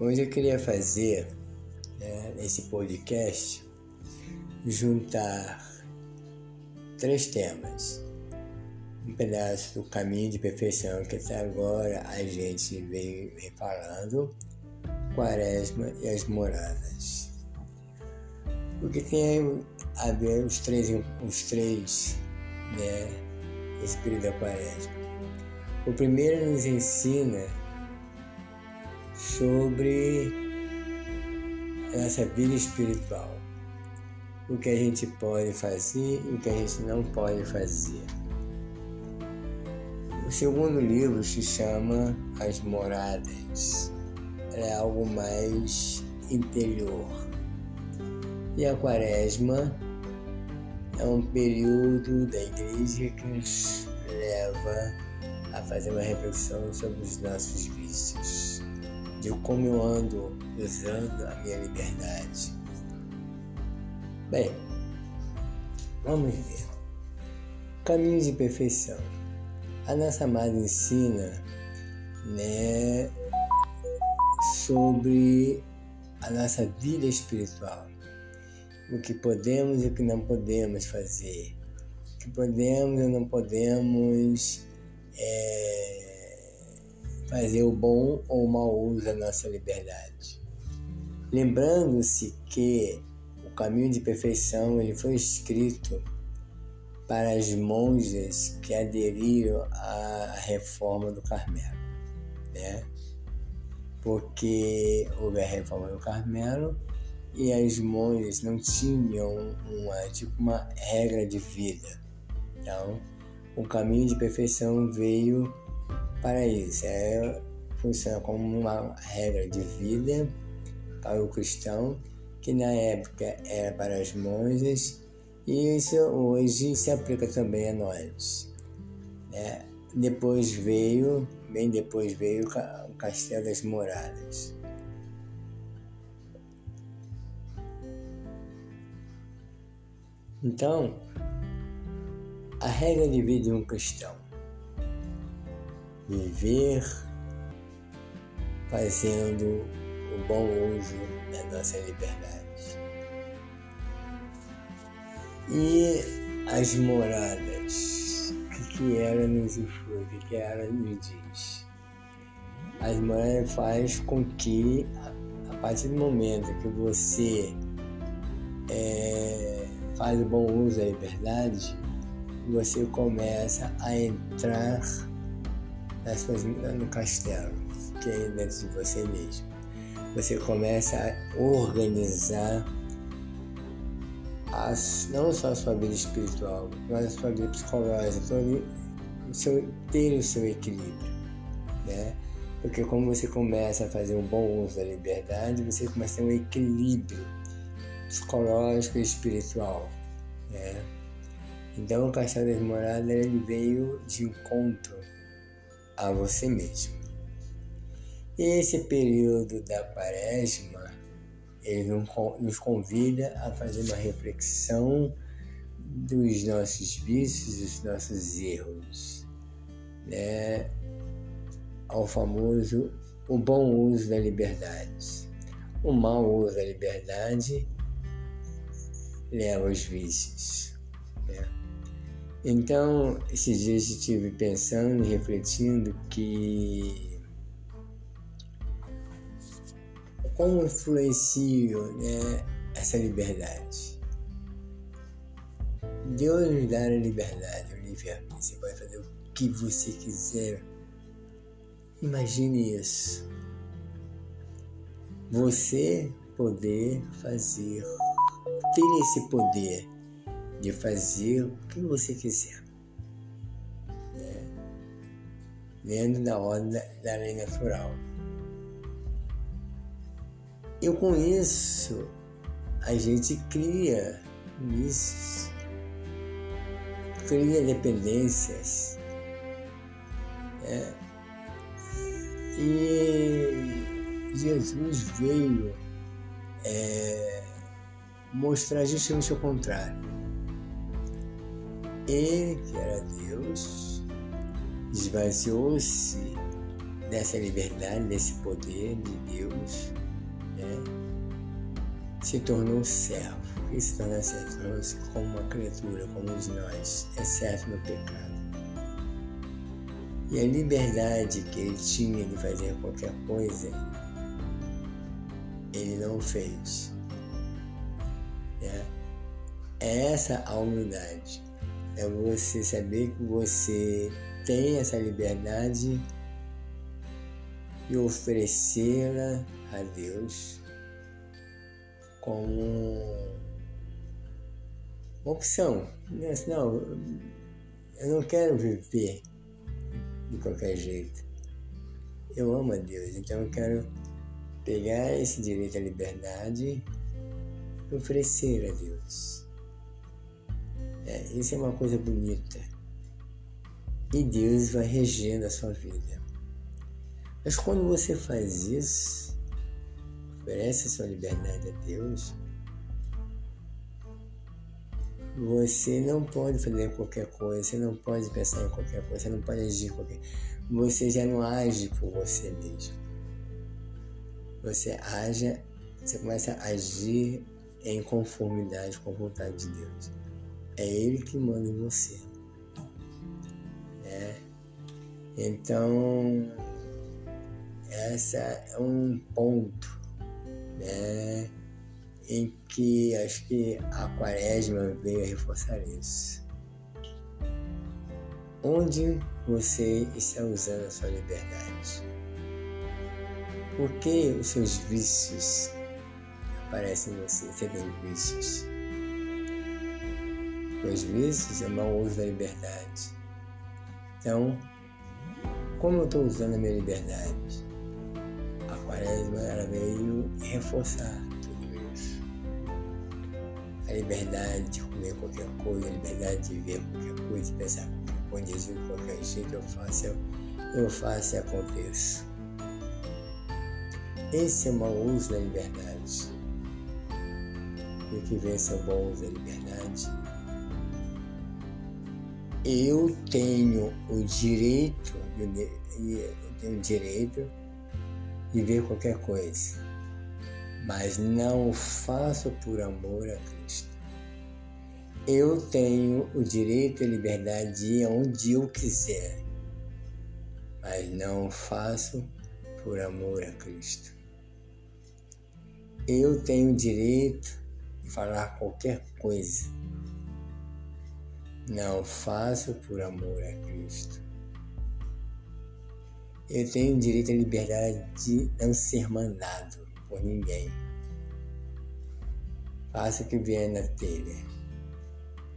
Hoje eu queria fazer, né, nesse podcast, juntar três temas. Um pedaço do caminho de perfeição que até agora a gente vem, vem falando, quaresma e as moradas. Porque tem a ver os três, os três né, espírito da quaresma. O primeiro nos ensina sobre essa vida espiritual. O que a gente pode fazer e o que a gente não pode fazer. O segundo livro se chama As Moradas. É algo mais interior. E a quaresma é um período da igreja que nos leva a fazer uma reflexão sobre os nossos vícios de como eu ando usando a minha liberdade. Bem, vamos ver. Caminho de perfeição. A nossa amada ensina né, sobre a nossa vida espiritual. O que podemos e o que não podemos fazer. O que podemos e não podemos é, fazer o bom ou o mau uso da nossa liberdade. Lembrando-se que o caminho de perfeição ele foi escrito para as monjas que aderiram à reforma do Carmelo, né? Porque houve a reforma do Carmelo e as monjas não tinham uma tipo uma regra de vida. Então, o caminho de perfeição veio para isso. É, funciona como uma regra de vida para o cristão, que na época era para as monjas, e isso hoje se aplica também a nós. Né? Depois veio, bem depois veio o Castelo das Moradas. Então, a regra de vida de um cristão viver fazendo o bom uso da nossa liberdade. E as moradas, o que, que ela nos influi, o que, que ela nos diz? As moradas faz com que, a partir do momento que você é, faz o bom uso da liberdade, você começa a entrar no castelo, que é dentro de você mesmo. Você começa a organizar as, não só a sua vida espiritual, mas a sua vida psicológica, todo, o seu, ter o seu equilíbrio. Né? Porque como você começa a fazer um bom uso da liberdade, você começa a ter um equilíbrio psicológico e espiritual. Né? Então o Castelo das Moradas ele veio de encontro a você mesmo. Esse período da quaresma, ele nos convida a fazer uma reflexão dos nossos vícios, dos nossos erros, né? ao famoso o bom uso da liberdade. O mau uso da liberdade leva aos vícios. Né? Então, esses dias estive pensando e refletindo que como influencio né, essa liberdade. Deus nos dá a liberdade, o livre Você pode fazer o que você quiser. Imagine isso. Você poder fazer, ter esse poder de fazer o que você quiser. Né? Dentro da ordem da, da lei natural. E com isso, a gente cria vícios, cria dependências. Né? E Jesus veio é, mostrar justamente o contrário ele, que era Deus, esvaziou-se dessa liberdade, desse poder de Deus, né, se tornou servo. E se tornou servo? Como uma criatura, como de nós, exceto no pecado. E a liberdade que ele tinha de fazer qualquer coisa, ele não fez. Né? É essa a humildade. É você saber que você tem essa liberdade e oferecê-la a Deus como opção. Não, eu não quero viver de qualquer jeito. Eu amo a Deus, então eu quero pegar esse direito à liberdade e oferecer a Deus. É, isso é uma coisa bonita. E Deus vai regendo a sua vida. Mas quando você faz isso, oferece a sua liberdade a Deus, você não pode fazer qualquer coisa, você não pode pensar em qualquer coisa, você não pode agir qualquer Você já não age por você mesmo. Você age, você começa a agir em conformidade com a vontade de Deus. É Ele que manda em você. Né? Então, essa é um ponto né? em que acho que a quaresma veio a reforçar isso. Onde você está usando a sua liberdade? Por que os seus vícios aparecem em você? Você tem vícios. Os vícios é mau uso da liberdade. Então, como eu estou usando a minha liberdade? A quaresma ela veio reforçar a liberdade de comer qualquer coisa, a liberdade de ver qualquer coisa, de pensar qualquer coisa, de agir qualquer jeito, eu faço, eu, eu faço e aconteço. Esse é o mau uso da liberdade. E o que vem é o bom uso da liberdade. Eu tenho o direito, eu tenho o direito de ver qualquer coisa mas não o faço por amor a Cristo. Eu tenho o direito e liberdade de ir aonde eu quiser, mas não o faço por amor a Cristo. Eu tenho o direito de falar qualquer coisa, não faço por amor a Cristo. Eu tenho direito a liberdade de não ser mandado por ninguém. Faça o que vier na telha,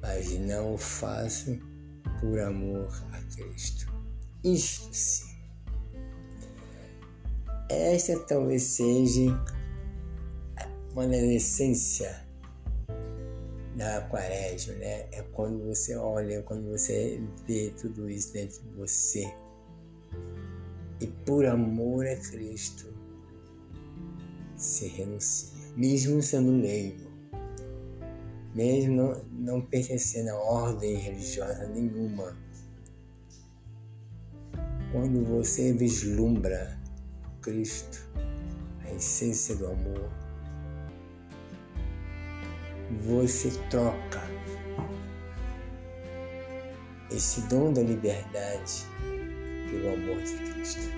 mas não o faça por amor a Cristo. Isto sim. Esta talvez seja uma das essências da quaresma, né? É quando você olha, quando você vê tudo isso dentro de você. E por amor a Cristo, se renuncia, mesmo sendo leigo, mesmo não, não pertencendo a ordem religiosa nenhuma. Quando você vislumbra Cristo, a essência do amor, você troca esse dom da liberdade pelo amor de Cristo.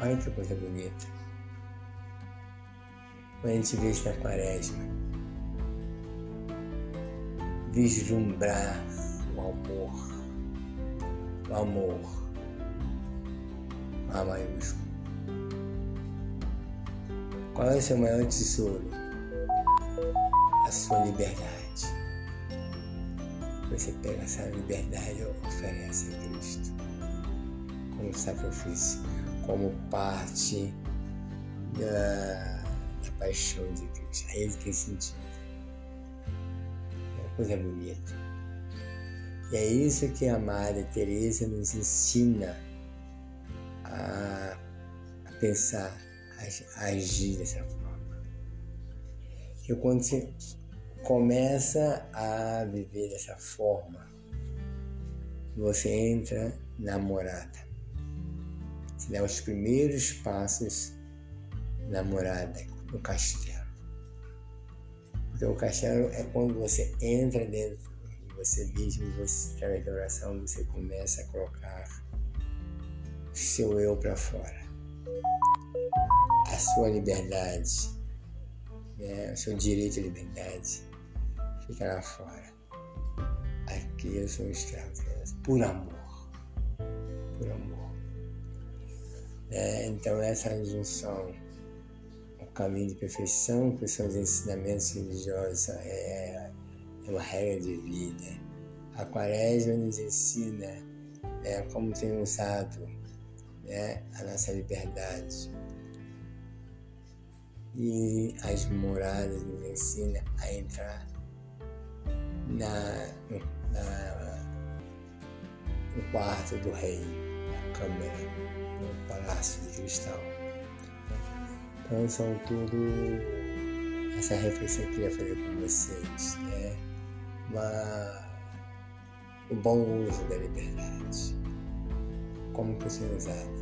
Olha que coisa bonita quando a gente vê isso na quaresma. Vislumbrar o amor, o amor, A maiúsculo. Qual é o seu maior tesouro? Sua liberdade. Você pega essa liberdade e oferece a Cristo como sacrifício, como parte da a paixão de Cristo. A ele tem sentido. É uma coisa bonita. E é isso que a Amada Teresa nos ensina a, a pensar, a, a agir dessa forma. Que quando você começa a viver dessa forma, você entra na morada. Você dá os primeiros passos na morada, no castelo. Porque o castelo é quando você entra dentro de você mesmo, você, através da oração, você começa a colocar o seu eu para fora. A sua liberdade, né? o seu direito à liberdade fica lá fora. Aqui eu sou escravo, por amor. Por amor. É, então essa junção caminho de perfeição, que são os ensinamentos religiosos, é, é uma regra de vida. A quaresma nos ensina né, como tem usado né, a nossa liberdade. E as moradas nos ensina a entrar na, na, no quarto do rei, na câmara, no palácio de cristal. Então são tudo essa reflexão que eu queria fazer com vocês, né? Uma, o bom uso da liberdade. Como que ser usado.